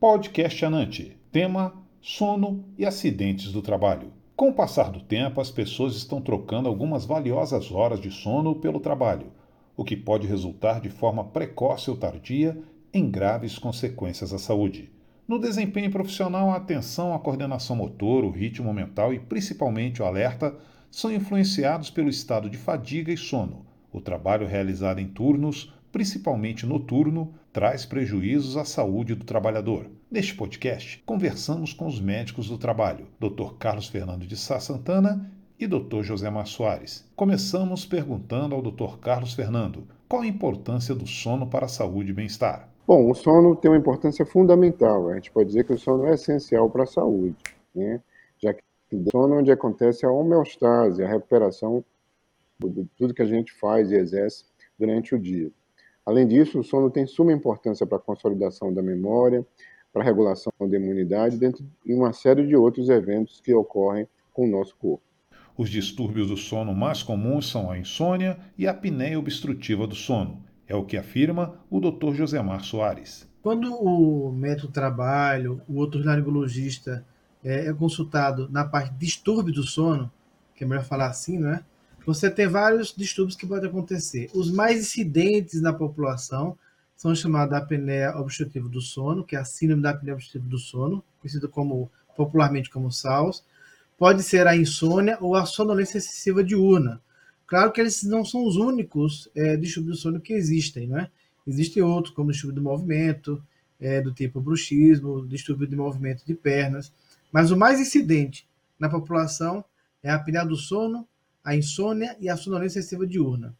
Podcast Anante. Tema: sono e acidentes do trabalho. Com o passar do tempo, as pessoas estão trocando algumas valiosas horas de sono pelo trabalho, o que pode resultar de forma precoce ou tardia em graves consequências à saúde. No desempenho profissional, a atenção, a coordenação motor, o ritmo mental e principalmente o alerta são influenciados pelo estado de fadiga e sono. O trabalho realizado em turnos, principalmente noturno, traz prejuízos à saúde do trabalhador. Neste podcast, conversamos com os médicos do trabalho, Dr. Carlos Fernando de Sá Santana e Dr. José Soares. Começamos perguntando ao Dr. Carlos Fernando qual a importância do sono para a saúde e bem-estar. Bom, o sono tem uma importância fundamental. A gente pode dizer que o sono é essencial para a saúde, né? já que o sono é onde acontece a homeostase, a recuperação de tudo que a gente faz e exerce durante o dia. Além disso, o sono tem suma importância para a consolidação da memória, para a regulação da imunidade, dentre uma série de outros eventos que ocorrem com o nosso corpo. Os distúrbios do sono mais comuns são a insônia e a apneia obstrutiva do sono. É o que afirma o Dr. Josemar Soares. Quando o médico trabalho, o outro laringologista é, é, consultado na parte de distúrbio do sono, que é melhor falar assim, né? Você tem vários distúrbios que podem acontecer. Os mais incidentes na população são chamados da apneia obstrutiva do sono, que é a síndrome da apneia obstrutiva do sono, conhecida como popularmente como SALS. Pode ser a insônia ou a sonolência excessiva diurna, Claro que eles não são os únicos é, distúrbios do sono que existem, né? Existem outros, como distúrbio do movimento, é, do tipo bruxismo, distúrbio de movimento de pernas, mas o mais incidente na população é a apneia do sono, a insônia e a sonolência excessiva diurna.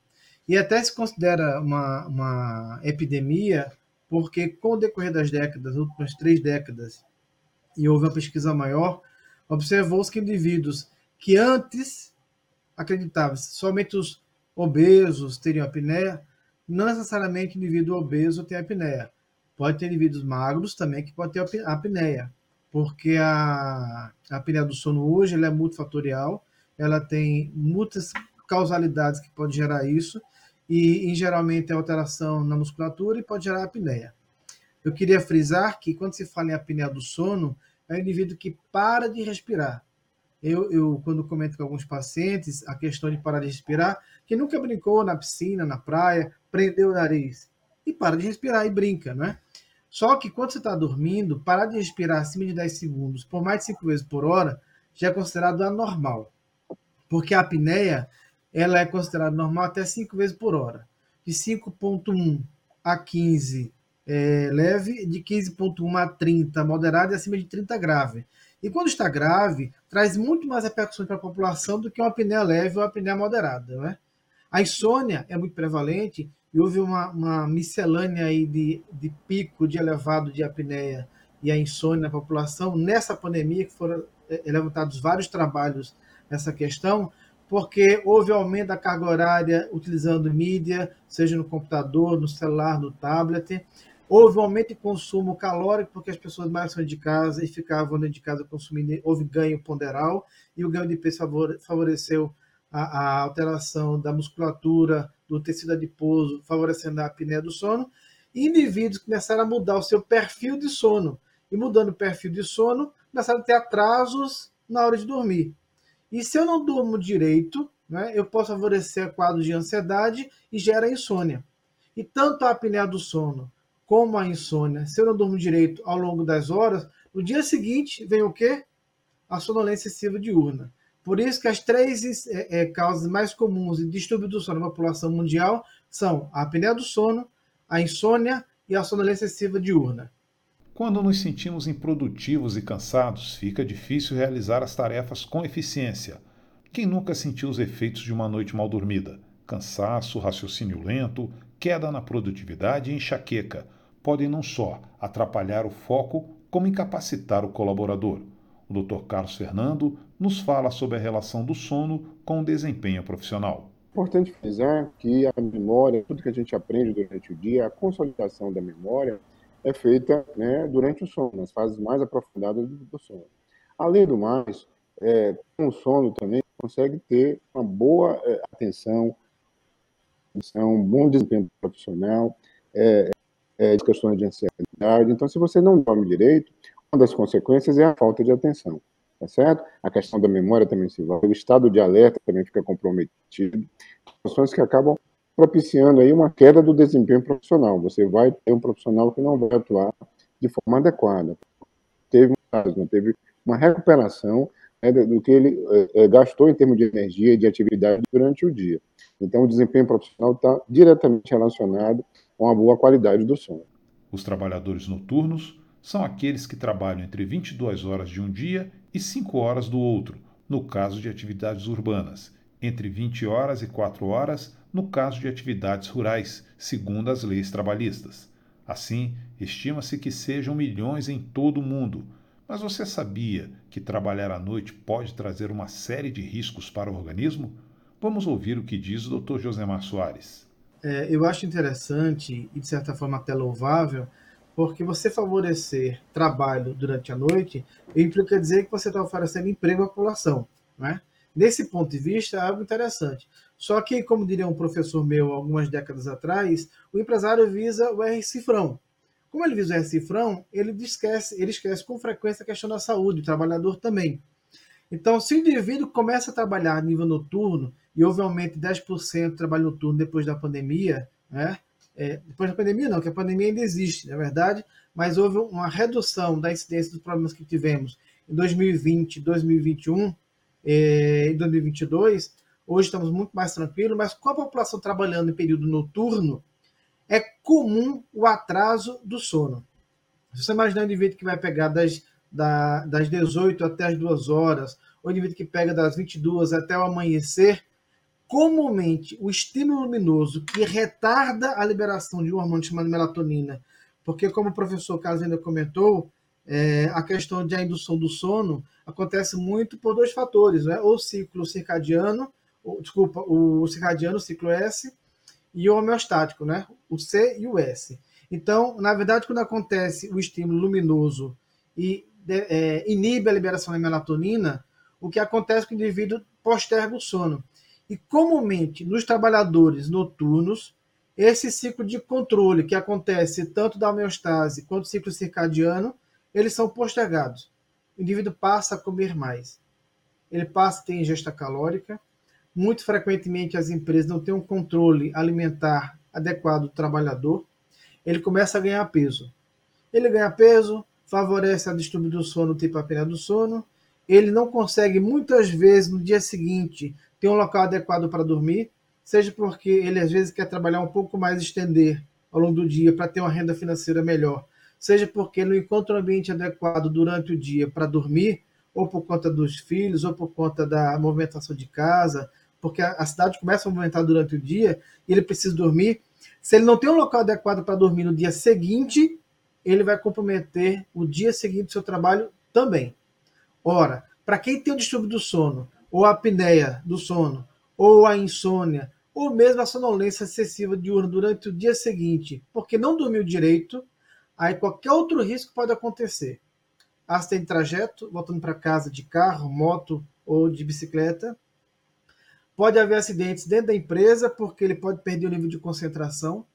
E até se considera uma, uma epidemia, porque com o decorrer das décadas, as últimas três décadas, e houve uma pesquisa maior, observou-se que indivíduos que antes acreditava que somente os obesos teriam apneia, não necessariamente indivíduo obeso tem apneia. Pode ter indivíduos magros também que pode ter apneia, porque a, a apneia do sono hoje é multifatorial, ela tem muitas causalidades que podem gerar isso, e, em geralmente é alteração na musculatura e pode gerar apneia. Eu queria frisar que quando se fala em apneia do sono, é o indivíduo que para de respirar. Eu, eu, quando comento com alguns pacientes a questão de parar de respirar, que nunca brincou na piscina, na praia, prendeu o nariz e para de respirar e brinca, né? Só que quando você está dormindo, parar de respirar acima de 10 segundos por mais de 5 vezes por hora já é considerado anormal. Porque a apneia ela é considerada normal até 5 vezes por hora. De 5.1 a 15 é, leve, de 15.1 a 30 moderado e acima de 30 grave. E quando está grave, traz muito mais repercussões para a população do que uma apneia leve ou uma apneia moderada. Né? A insônia é muito prevalente e houve uma, uma miscelânea aí de, de pico de elevado de apneia e a insônia na população nessa pandemia, que foram é, levantados vários trabalhos nessa questão, porque houve aumento da carga horária utilizando mídia, seja no computador, no celular, no tablet, Houve um aumento de consumo calórico, porque as pessoas mais saíram de casa e ficavam dentro de casa consumindo, houve ganho ponderal, e o ganho de peso favoreceu a, a alteração da musculatura, do tecido adiposo, favorecendo a apneia do sono. E indivíduos começaram a mudar o seu perfil de sono. E mudando o perfil de sono, começaram a ter atrasos na hora de dormir. E se eu não durmo direito, né, eu posso favorecer quadros de ansiedade e gera insônia. E tanto a apneia do sono como a insônia, se eu não durmo direito ao longo das horas, no dia seguinte vem o quê? A sonolência excessiva diurna. Por isso que as três é, é, causas mais comuns de distúrbio do sono na população mundial são a apneia do sono, a insônia e a sonolência excessiva diurna. Quando nos sentimos improdutivos e cansados, fica difícil realizar as tarefas com eficiência. Quem nunca sentiu os efeitos de uma noite mal dormida? Cansaço, raciocínio lento, queda na produtividade e enxaqueca podem não só atrapalhar o foco, como incapacitar o colaborador. O Dr. Carlos Fernando nos fala sobre a relação do sono com o desempenho profissional. Importante frisar que a memória, tudo que a gente aprende durante o dia, a consolidação da memória é feita né, durante o sono, nas fases mais aprofundadas do sono. Além do mais, é, com o sono também consegue ter uma boa é, atenção, um bom desempenho profissional, é, é, de questões de ansiedade. Então, se você não dorme direito, uma das consequências é a falta de atenção, tá certo? A questão da memória também se envolve, o estado de alerta também fica comprometido, situações que acabam propiciando aí uma queda do desempenho profissional. Você vai ter um profissional que não vai atuar de forma adequada. Teve, não teve uma recuperação né, do que ele é, gastou em termos de energia e de atividade durante o dia. Então, o desempenho profissional está diretamente relacionado com a boa qualidade do sono. Os trabalhadores noturnos são aqueles que trabalham entre 22 horas de um dia e 5 horas do outro, no caso de atividades urbanas, entre 20 horas e 4 horas no caso de atividades rurais, segundo as leis trabalhistas. Assim, estima-se que sejam milhões em todo o mundo. Mas você sabia que trabalhar à noite pode trazer uma série de riscos para o organismo? Vamos ouvir o que diz o Dr. Josemar Soares. É, eu acho interessante e, de certa forma, até louvável, porque você favorecer trabalho durante a noite implica dizer que você está oferecendo emprego à população. Né? Nesse ponto de vista, é algo interessante. Só que, como diria um professor meu algumas décadas atrás, o empresário visa o R cifrão. Como ele visa o R cifrão, ele esquece, ele esquece com frequência a questão da saúde, o trabalhador também. Então, se o indivíduo começa a trabalhar a nível noturno, e houve um aumento de 10% de trabalho noturno depois da pandemia, né? É, depois da pandemia não, que a pandemia ainda existe, na é verdade, mas houve uma redução da incidência dos problemas que tivemos em 2020, 2021 e 2022, hoje estamos muito mais tranquilos, mas com a população trabalhando em período noturno, é comum o atraso do sono. Se você imaginar um indivíduo que vai pegar das, da, das 18 até as 2 horas, ou um indivíduo que pega das 22 até o amanhecer, comumente o estímulo luminoso que retarda a liberação de um hormônio chamado melatonina, porque como o professor Carlos ainda comentou, é, a questão de a indução do sono acontece muito por dois fatores, né? o ciclo circadiano, o, desculpa, o circadiano, o ciclo S, e o homeostático, né? o C e o S. Então, na verdade, quando acontece o estímulo luminoso e é, inibe a liberação da melatonina, o que acontece com o indivíduo posterga o sono. E comumente nos trabalhadores noturnos, esse ciclo de controle que acontece tanto da homeostase quanto do ciclo circadiano, eles são postergados. O indivíduo passa a comer mais. Ele passa a ter ingesta calórica. Muito frequentemente as empresas não têm um controle alimentar adequado do trabalhador. Ele começa a ganhar peso. Ele ganha peso, favorece a distúrbio do sono, tipo apneia do sono. Ele não consegue muitas vezes no dia seguinte ter um local adequado para dormir, seja porque ele às vezes quer trabalhar um pouco mais, estender ao longo do dia para ter uma renda financeira melhor, seja porque não encontra um ambiente adequado durante o dia para dormir, ou por conta dos filhos, ou por conta da movimentação de casa, porque a cidade começa a movimentar durante o dia e ele precisa dormir. Se ele não tem um local adequado para dormir no dia seguinte, ele vai comprometer o dia seguinte do seu trabalho também. Ora, para quem tem o distúrbio do sono, ou a apneia do sono, ou a insônia, ou mesmo a sonolência excessiva diurna durante o dia seguinte, porque não dormiu direito, aí qualquer outro risco pode acontecer. Acidente de trajeto, voltando para casa de carro, moto ou de bicicleta. Pode haver acidentes dentro da empresa, porque ele pode perder o nível de concentração.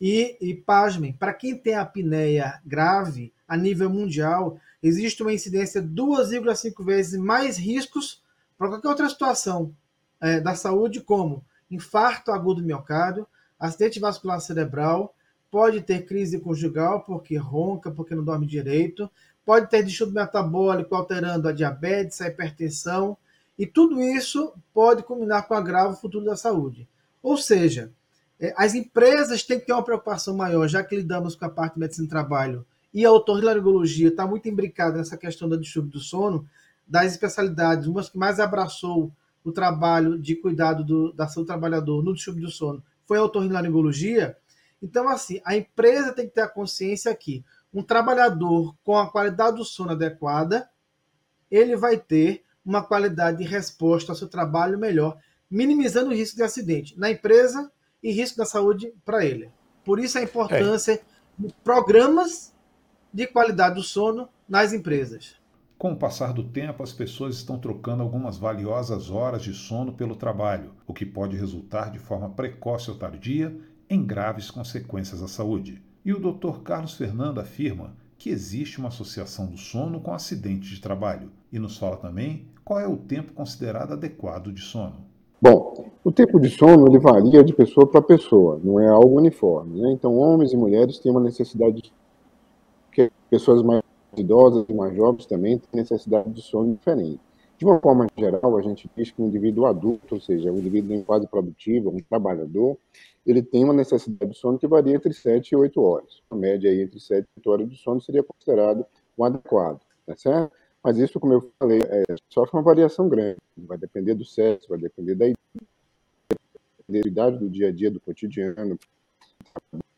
E, e pasmem, para quem tem apneia grave, a nível mundial, existe uma incidência 2,5 vezes mais riscos para qualquer outra situação é, da saúde, como infarto agudo do miocárdio, acidente vascular cerebral, pode ter crise conjugal porque ronca, porque não dorme direito, pode ter distúrbio metabólico alterando a diabetes, a hipertensão, e tudo isso pode culminar com agravo futuro da saúde. Ou seja, é, as empresas têm que ter uma preocupação maior, já que lidamos com a parte de medicina do trabalho e a otorrinolaringologia está muito imbricada nessa questão do distúrbio do sono, das especialidades, uma que mais abraçou o trabalho de cuidado do, da saúde do trabalhador no distúrbio do sono foi a otorrinolaringologia. Então, assim, a empresa tem que ter a consciência que um trabalhador com a qualidade do sono adequada, ele vai ter uma qualidade de resposta ao seu trabalho melhor, minimizando o risco de acidente na empresa e risco da saúde para ele. Por isso a importância é. de programas de qualidade do sono nas empresas. Com o passar do tempo, as pessoas estão trocando algumas valiosas horas de sono pelo trabalho, o que pode resultar de forma precoce ou tardia em graves consequências à saúde. E o Dr. Carlos Fernando afirma que existe uma associação do sono com acidentes de trabalho e nos fala também qual é o tempo considerado adequado de sono. Bom, o tempo de sono ele varia de pessoa para pessoa, não é algo uniforme. Né? Então, homens e mulheres têm uma necessidade de que pessoas mais idosas e mais jovens também têm necessidade de sono diferente. De uma forma geral, a gente diz que um indivíduo adulto, ou seja, um indivíduo em fase produtiva, um trabalhador, ele tem uma necessidade de sono que varia entre 7 e 8 horas. A média aí entre 7 e 8 horas de sono seria considerado o adequado, tá certo? Mas isso, como eu falei, é, sofre uma variação grande. Vai depender do sexo, vai depender da idade do dia a dia, do cotidiano,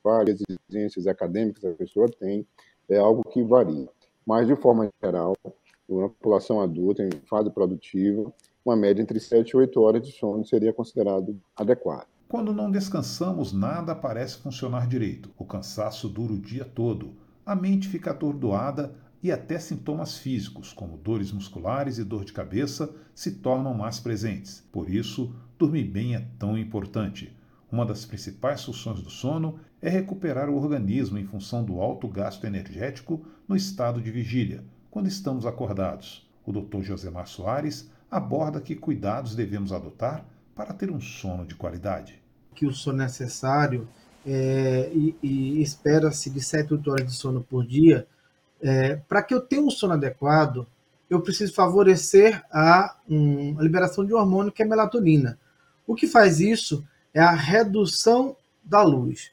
várias exigências acadêmicas que a pessoa tem, é algo que varia. Mas, de forma geral, uma população adulta em fase produtiva, uma média entre 7 e 8 horas de sono seria considerado adequado. Quando não descansamos, nada parece funcionar direito. O cansaço dura o dia todo, a mente fica atordoada e até sintomas físicos, como dores musculares e dor de cabeça, se tornam mais presentes. Por isso, dormir bem é tão importante. Uma das principais funções do sono é recuperar o organismo em função do alto gasto energético no estado de vigília, quando estamos acordados. O Dr. Josemar Soares aborda que cuidados devemos adotar para ter um sono de qualidade. Que o sono é necessário é, e, e espera-se de 7 8 horas de sono por dia. É, para que eu tenha um sono adequado, eu preciso favorecer a, um, a liberação de um hormônio que é a melatonina. O que faz isso é a redução da luz.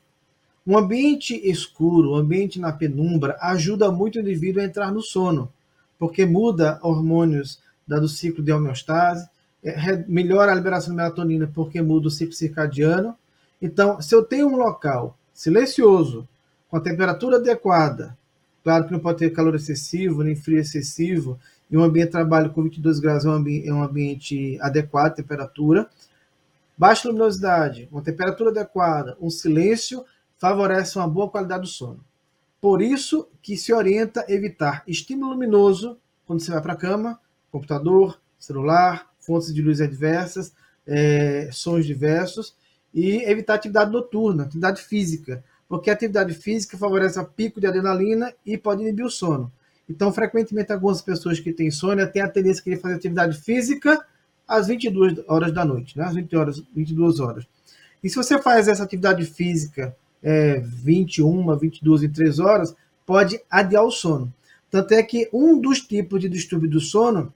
Um ambiente escuro, um ambiente na penumbra, ajuda muito o indivíduo a entrar no sono, porque muda hormônios do ciclo de homeostase, é, melhora a liberação de melatonina porque muda o ciclo circadiano. Então, se eu tenho um local silencioso, com a temperatura adequada, claro que não pode ter calor excessivo, nem frio excessivo, e um ambiente de trabalho com 22 graus é um, ambi é um ambiente adequado, temperatura, baixa luminosidade, uma temperatura adequada, um silêncio, favorece uma boa qualidade do sono. Por isso que se orienta evitar estímulo luminoso quando você vai para a cama, computador, celular, fontes de luz adversas, é, sons diversos, e evitar atividade noturna, atividade física, porque a atividade física favorece o pico de adrenalina e pode inibir o sono. Então, frequentemente, algumas pessoas que têm insônia têm a tendência de querer fazer atividade física às 22 horas da noite, né? às 20 horas, 22 horas. E se você faz essa atividade física é, 21, 22 e 3 horas, pode adiar o sono. Tanto é que um dos tipos de distúrbio do sono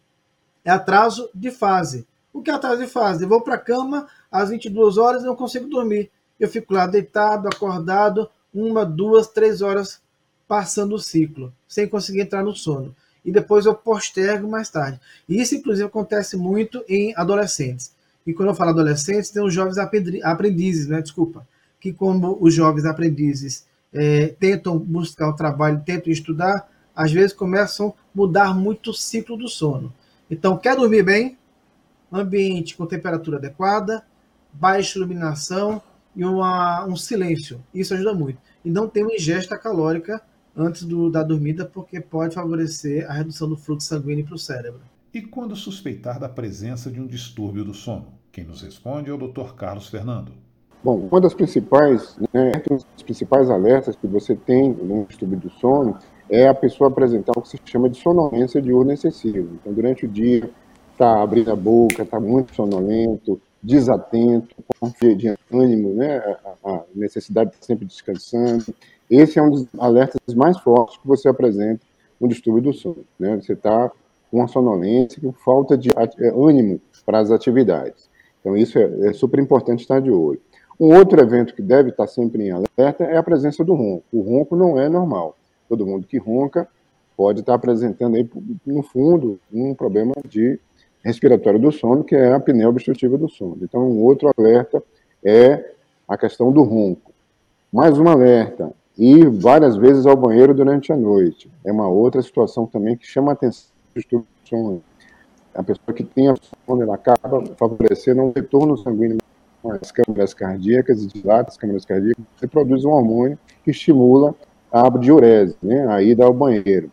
é atraso de fase. O que é atraso de fase? Eu vou para a cama às 22 horas e não consigo dormir. Eu fico lá deitado, acordado, uma, duas, três horas passando o ciclo, sem conseguir entrar no sono. E depois eu postergo mais tarde. Isso, inclusive, acontece muito em adolescentes. E quando eu falo adolescentes, tem os jovens aprendizes, né? Desculpa. Que como os jovens aprendizes é, tentam buscar o trabalho, tentam estudar, às vezes começam a mudar muito o ciclo do sono. Então, quer dormir bem? Ambiente com temperatura adequada, baixa iluminação e uma, um silêncio. Isso ajuda muito. E não ter uma ingesta calórica antes do, da dormida, porque pode favorecer a redução do fluxo sanguíneo para o cérebro. E quando suspeitar da presença de um distúrbio do sono? Quem nos responde é o Dr. Carlos Fernando. Bom, uma das principais, né, os principais alertas que você tem no distúrbio do sono é a pessoa apresentar o que se chama de sonolência diurna excessiva. Então, durante o dia, está abrindo a boca, está muito sonolento, desatento, com de ânimo, né? a, a necessidade de estar sempre descansando. Esse é um dos alertas mais fortes que você apresenta no distúrbio do sono. Né? Você está com uma sonolência, com falta de é, ânimo para as atividades. Então, isso é, é super importante estar de olho. Um outro evento que deve estar sempre em alerta é a presença do ronco. O ronco não é normal todo mundo que ronca pode estar apresentando aí, no fundo, um problema de respiratório do sono, que é a apneia obstrutiva do sono. Então, um outro alerta é a questão do ronco. Mais um alerta, ir várias vezes ao banheiro durante a noite. É uma outra situação também que chama a atenção do sono. A pessoa que tem a sono, ela acaba favorecendo um retorno sanguíneo às câmaras cardíacas e dilata as câmaras cardíacas e produz um hormônio que estimula a diurese, né, a ida ao banheiro.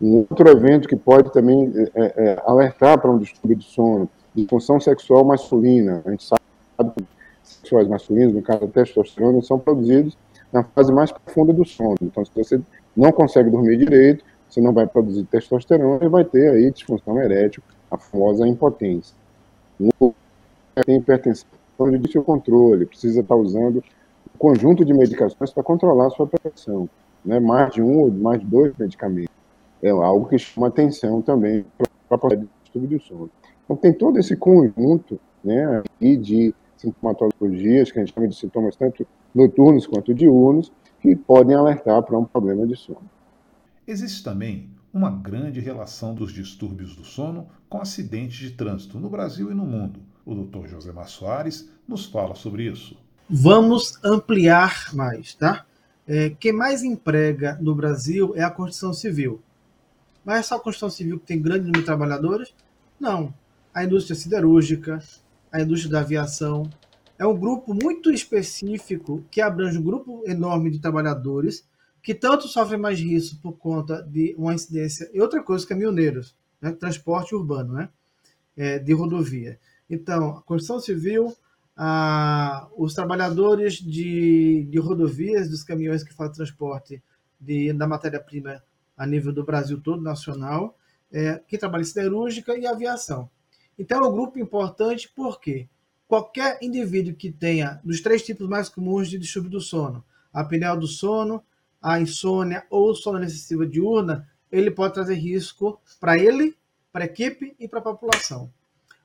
Um outro evento que pode também é, é, é alertar para um distúrbio de sono, disfunção sexual masculina. A gente sabe que sexuais masculinos, no caso a testosterona, são produzidos na fase mais profunda do sono. Então, se você não consegue dormir direito, você não vai produzir testosterona e vai ter aí disfunção erétil, a famosa impotência. Tem hipertensão de difícil controle, precisa estar usando um conjunto de medicações para controlar a sua pressão, né? mais de um ou mais de dois medicamentos. É algo que chama atenção também para o estudo do sono. Então, tem todo esse conjunto né, de sintomatologias, que a gente chama de sintomas tanto noturnos quanto diurnos, que podem alertar para um problema de sono. Existe também uma grande relação dos distúrbios do sono com acidentes de trânsito no Brasil e no mundo. O Dr. Josemar Soares nos fala sobre isso. Vamos ampliar mais, tá? É, quem mais emprega no Brasil é a Constituição Civil. Mas é só a Constituição Civil que tem grande número de trabalhadores? Não. A indústria siderúrgica, a indústria da aviação. É um grupo muito específico que abrange um grupo enorme de trabalhadores que tanto sofrem mais risco por conta de uma incidência. E outra coisa, caminhoneiros, né? transporte urbano, né? É, de rodovia. Então, a construção civil, a, os trabalhadores de, de rodovias, dos caminhões que fazem transporte de, da matéria-prima a nível do Brasil todo, nacional, é, que trabalha em siderúrgica e aviação. Então, é um grupo importante porque qualquer indivíduo que tenha dos três tipos mais comuns de distúrbio do sono, a apneia do sono, a insônia ou sonolência excessiva diurna, ele pode trazer risco para ele, para a equipe e para a população.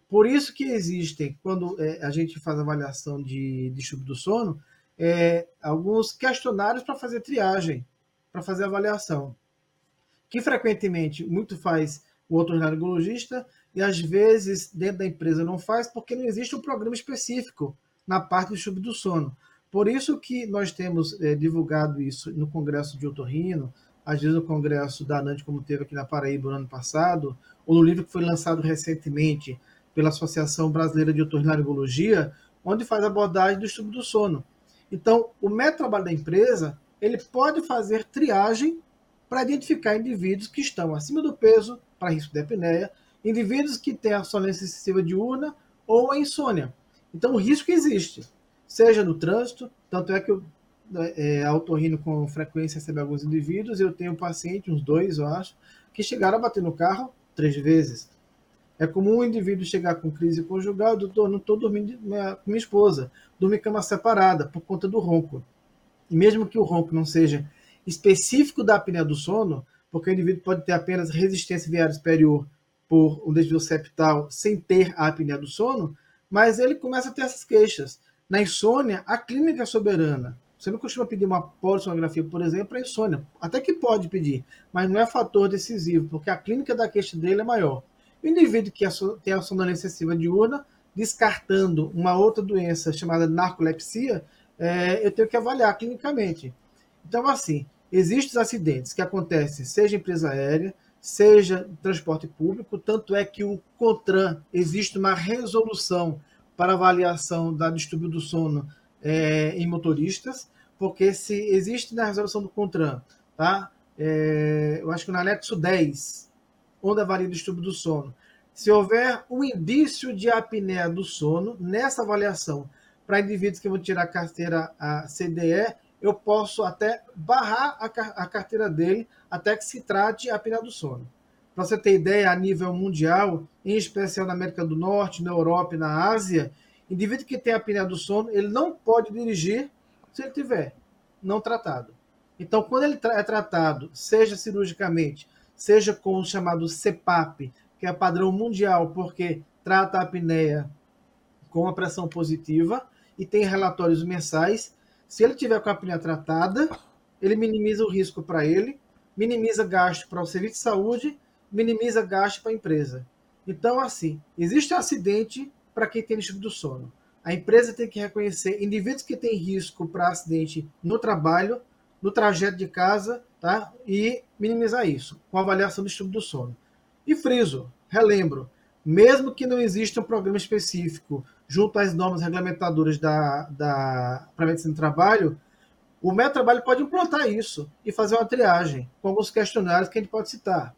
Por isso que existem, quando é, a gente faz avaliação de distúrbio do sono, é, alguns questionários para fazer triagem, para fazer avaliação, que frequentemente muito faz o otorrinolaringologista e às vezes dentro da empresa não faz porque não existe um programa específico na parte do distúrbio do sono. Por isso que nós temos é, divulgado isso no Congresso de Otorrino, às vezes no Congresso da ANANT, como teve aqui na Paraíba no ano passado, ou no livro que foi lançado recentemente pela Associação Brasileira de Otorrinolaringologia, onde faz abordagem do estudo do sono. Então, o método de trabalho da empresa, ele pode fazer triagem para identificar indivíduos que estão acima do peso para risco de apneia, indivíduos que têm a sonolência excessiva diurna ou a insônia. Então, o risco existe seja no trânsito, tanto é que eu é, autorrino com frequência recebe alguns indivíduos, eu tenho um paciente, uns dois, eu acho, que chegaram a bater no carro três vezes. É comum um indivíduo chegar com crise conjugal, doutor, não estou dormindo com minha, minha esposa, dormi cama separada por conta do ronco. E mesmo que o ronco não seja específico da apneia do sono, porque o indivíduo pode ter apenas resistência viária superior por um desvio septal sem ter a apneia do sono, mas ele começa a ter essas queixas. Na insônia, a clínica é soberana. Você não costuma pedir uma polissonografia, por exemplo, para insônia. Até que pode pedir, mas não é fator decisivo, porque a clínica da queixa dele é maior. O indivíduo que tem a sonolência excessiva diurna, descartando uma outra doença chamada narcolepsia, é, eu tenho que avaliar clinicamente. Então, assim, existem acidentes que acontecem, seja em empresa aérea, seja em transporte público, tanto é que o CONTRAN existe uma resolução para avaliação da distúrbio do sono é, em motoristas, porque se existe na resolução do CONTRAN, tá? É, eu acho que no anexo 10, onde avalia o distúrbio do sono, se houver um indício de apneia do sono nessa avaliação para indivíduos que vão tirar a carteira a CDE, eu posso até barrar a, a carteira dele até que se trate a apneia do sono. Para você ter ideia, a nível mundial, em especial na América do Norte, na Europa e na Ásia, indivíduo que tem apneia do sono, ele não pode dirigir se ele tiver não tratado. Então, quando ele é tratado, seja cirurgicamente, seja com o chamado CPAP, que é padrão mundial, porque trata a apneia com a pressão positiva e tem relatórios mensais. Se ele tiver com a apneia tratada, ele minimiza o risco para ele, minimiza gasto para o serviço de saúde minimiza gasto para a empresa. Então, assim, existe um acidente para quem tem distúrbio do sono. A empresa tem que reconhecer indivíduos que têm risco para acidente no trabalho, no trajeto de casa, tá? E minimizar isso com avaliação do distúrbio do sono. E friso, relembro, mesmo que não exista um programa específico junto às normas regulamentadoras da, da para medicina do trabalho, o método trabalho pode implantar isso e fazer uma triagem com alguns questionários que a gente pode citar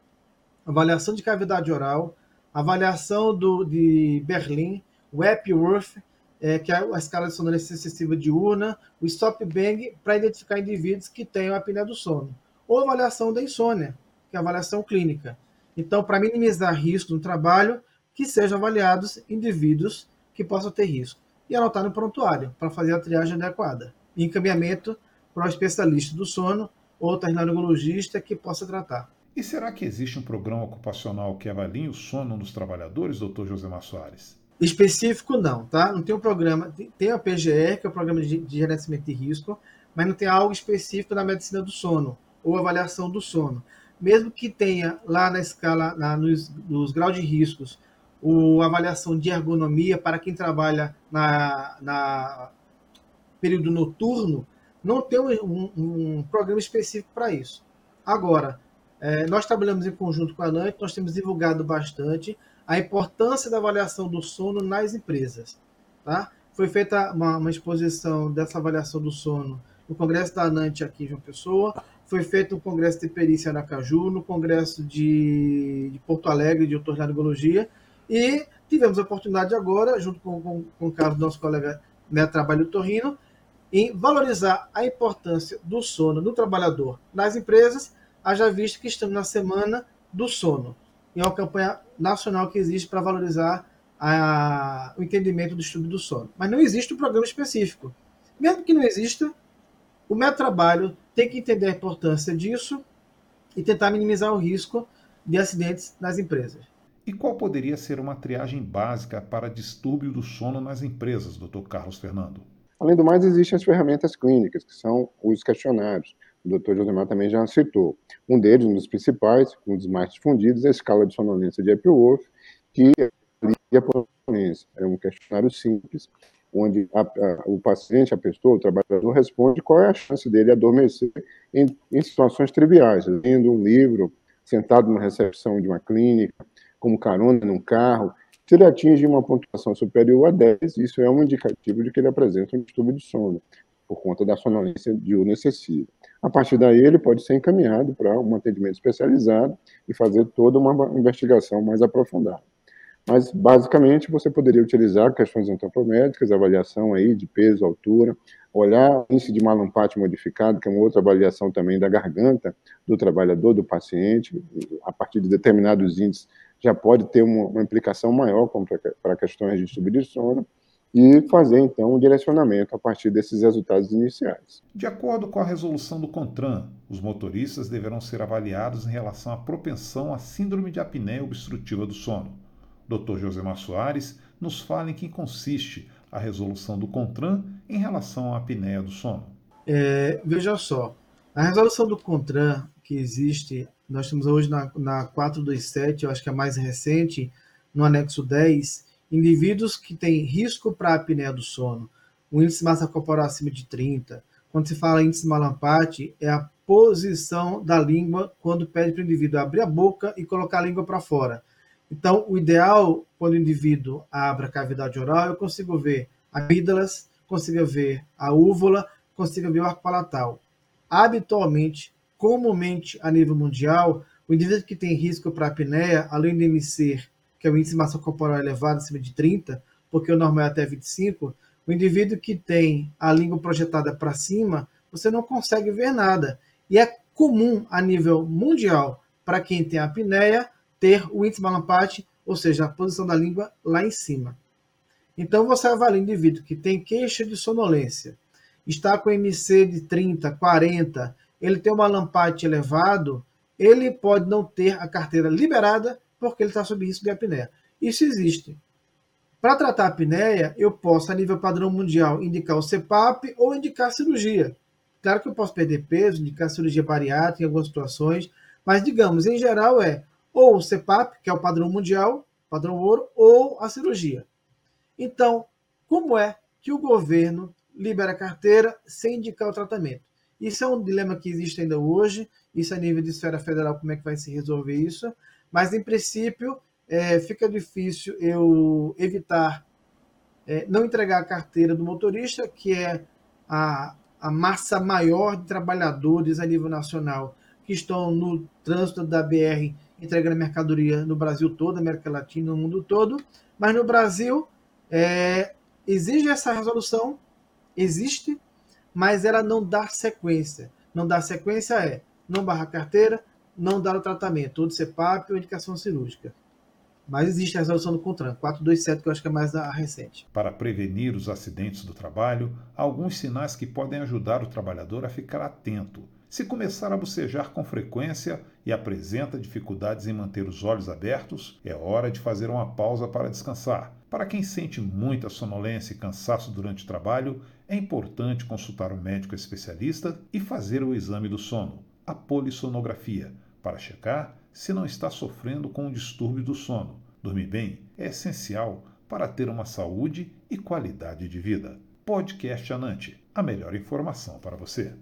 avaliação de cavidade oral, avaliação do, de Berlim, o Epworth, é, que é a escala de sonolência excessiva diurna, o stop bang, para identificar indivíduos que tenham apneia do sono, ou avaliação da insônia, que é a avaliação clínica. Então, para minimizar risco no trabalho, que sejam avaliados indivíduos que possam ter risco. E anotar no prontuário, para fazer a triagem adequada. E encaminhamento para o especialista do sono ou terminologista que possa tratar. E será que existe um programa ocupacional que avalie o sono nos trabalhadores, doutor José Soares? Específico não, tá? Não tem um programa, tem a PGR, que é o Programa de Gerenciamento de Risco, mas não tem algo específico na medicina do sono ou avaliação do sono. Mesmo que tenha lá na escala, nos, nos graus de riscos, o avaliação de ergonomia para quem trabalha na, na período noturno, não tem um, um programa específico para isso. Agora, é, nós trabalhamos em conjunto com a NANT, nós temos divulgado bastante, a importância da avaliação do sono nas empresas. Tá? Foi feita uma, uma exposição dessa avaliação do sono no Congresso da ANANT aqui em João Pessoa, foi feito um congresso de perícia na Caju, no Congresso de, de Porto Alegre de otorrinolaringologia, e tivemos a oportunidade agora, junto com, com, com o Carlos, nosso colega né, Trabalho Torrino, em valorizar a importância do sono do trabalhador nas empresas, haja visto que estamos na Semana do Sono e é uma campanha nacional que existe para valorizar a, o entendimento do estudo do sono. Mas não existe um programa específico. Mesmo que não exista, o meu trabalho tem que entender a importância disso e tentar minimizar o risco de acidentes nas empresas. E qual poderia ser uma triagem básica para distúrbio do sono nas empresas, Dr. Carlos Fernando? Além do mais, existem as ferramentas clínicas, que são os questionários o doutor Josemar também já citou. Um deles, um dos principais, um dos mais difundidos, é a escala de sonolência de Epworth, que avalia a sonolência. É um questionário simples, onde a, a, o paciente, a pessoa, o trabalhador, responde qual é a chance dele adormecer em, em situações triviais, lendo um livro, sentado na recepção de uma clínica, como carona num carro. Se ele atinge uma pontuação superior a 10, isso é um indicativo de que ele apresenta um distúrbio de sono, por conta da sonolência diurna excessiva. A partir daí, ele pode ser encaminhado para um atendimento especializado e fazer toda uma investigação mais aprofundada. Mas, basicamente, você poderia utilizar questões antropométricas, avaliação aí de peso, altura, olhar índice de malampate modificado, que é uma outra avaliação também da garganta do trabalhador, do paciente, a partir de determinados índices já pode ter uma, uma implicação maior para questões de distúrbio de sono, e fazer então um direcionamento a partir desses resultados iniciais. De acordo com a resolução do CONTRAN, os motoristas deverão ser avaliados em relação à propensão à síndrome de apneia obstrutiva do sono. Dr. Josemar Soares nos fala em que consiste a resolução do CONTRAN em relação à apneia do sono. É, veja só, a resolução do CONTRAN que existe, nós temos hoje na, na 427, eu acho que é a mais recente, no anexo 10, indivíduos que têm risco para a apneia do sono, o índice de massa corporal acima de 30. Quando se fala índice malampate, é a posição da língua quando pede para o indivíduo abrir a boca e colocar a língua para fora. Então, o ideal, quando o indivíduo abre a cavidade oral, eu consigo ver amígdalas, consigo ver a úvula, consigo ver o arco palatal. Habitualmente, comumente a nível mundial, o indivíduo que tem risco para apneia, além de ser que é o índice de massa corporal elevado, acima de 30, porque o normal é até 25, o indivíduo que tem a língua projetada para cima, você não consegue ver nada. E é comum a nível mundial, para quem tem apneia, ter o índice malampate, ou seja, a posição da língua lá em cima. Então você avalia o indivíduo que tem queixa de sonolência, está com MC de 30, 40, ele tem uma lampate elevado, ele pode não ter a carteira liberada porque ele está sob risco de apneia. Isso existe. Para tratar a apneia, eu posso, a nível padrão mundial, indicar o CPAP ou indicar cirurgia. Claro que eu posso perder peso, indicar cirurgia bariátrica em algumas situações, mas, digamos, em geral é ou o CPAP, que é o padrão mundial, padrão ouro, ou a cirurgia. Então, como é que o governo libera a carteira sem indicar o tratamento? Isso é um dilema que existe ainda hoje, isso a nível de esfera federal, como é que vai se resolver isso, mas, em princípio, é, fica difícil eu evitar é, não entregar a carteira do motorista, que é a, a massa maior de trabalhadores a nível nacional que estão no trânsito da BR entregando mercadoria no Brasil todo, América Latina, no mundo todo. Mas no Brasil, é, exige essa resolução, existe, mas ela não dá sequência. Não dar sequência é não barrar carteira, não dar o tratamento, ou de CEPAP ou indicação cirúrgica. Mas existe a resolução do CONTRAN, 427, que eu acho que é mais a recente. Para prevenir os acidentes do trabalho, há alguns sinais que podem ajudar o trabalhador a ficar atento. Se começar a bocejar com frequência e apresenta dificuldades em manter os olhos abertos, é hora de fazer uma pausa para descansar. Para quem sente muita sonolência e cansaço durante o trabalho, é importante consultar um médico especialista e fazer o exame do sono, a polissonografia, para checar se não está sofrendo com um distúrbio do sono. Dormir bem é essencial para ter uma saúde e qualidade de vida. Podcast Anante, a melhor informação para você.